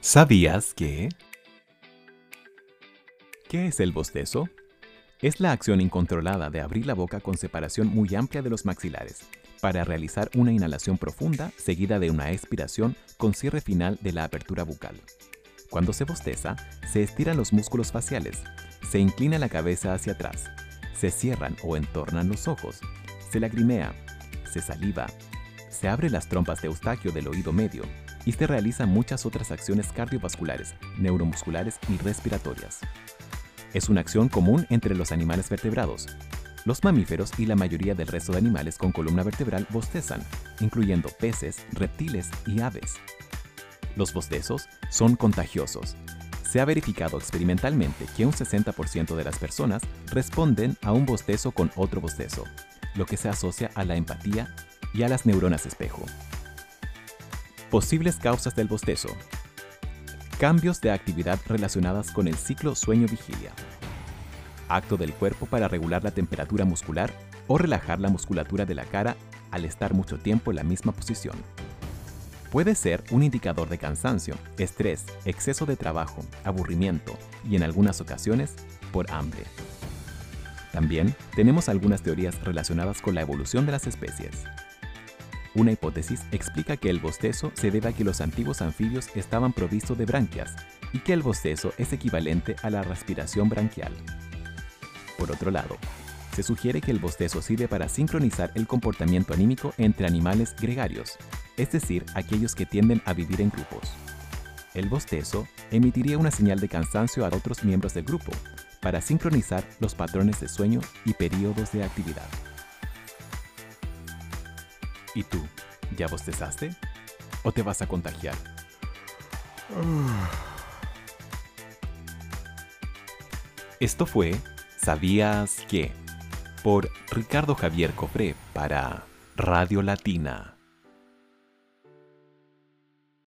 ¿Sabías que? ¿Qué es el bostezo? Es la acción incontrolada de abrir la boca con separación muy amplia de los maxilares para realizar una inhalación profunda seguida de una expiración con cierre final de la apertura bucal. Cuando se bosteza, se estiran los músculos faciales, se inclina la cabeza hacia atrás, se cierran o entornan los ojos, se lagrimea, se saliva, se abre las trompas de eustaquio del oído medio y se realizan muchas otras acciones cardiovasculares, neuromusculares y respiratorias. Es una acción común entre los animales vertebrados. Los mamíferos y la mayoría del resto de animales con columna vertebral bostezan, incluyendo peces, reptiles y aves. Los bostezos son contagiosos. Se ha verificado experimentalmente que un 60% de las personas responden a un bostezo con otro bostezo, lo que se asocia a la empatía y a las neuronas espejo. Posibles causas del bostezo. Cambios de actividad relacionadas con el ciclo sueño-vigilia. Acto del cuerpo para regular la temperatura muscular o relajar la musculatura de la cara al estar mucho tiempo en la misma posición. Puede ser un indicador de cansancio, estrés, exceso de trabajo, aburrimiento y en algunas ocasiones por hambre. También tenemos algunas teorías relacionadas con la evolución de las especies. Una hipótesis explica que el bostezo se debe a que los antiguos anfibios estaban provistos de branquias y que el bostezo es equivalente a la respiración branquial. Por otro lado, se sugiere que el bostezo sirve para sincronizar el comportamiento anímico entre animales gregarios, es decir, aquellos que tienden a vivir en grupos. El bostezo emitiría una señal de cansancio a otros miembros del grupo para sincronizar los patrones de sueño y periodos de actividad. ¿Y tú? ¿Ya bostezaste? ¿O te vas a contagiar? Esto fue ¿Sabías que? por Ricardo Javier Cofré para Radio Latina.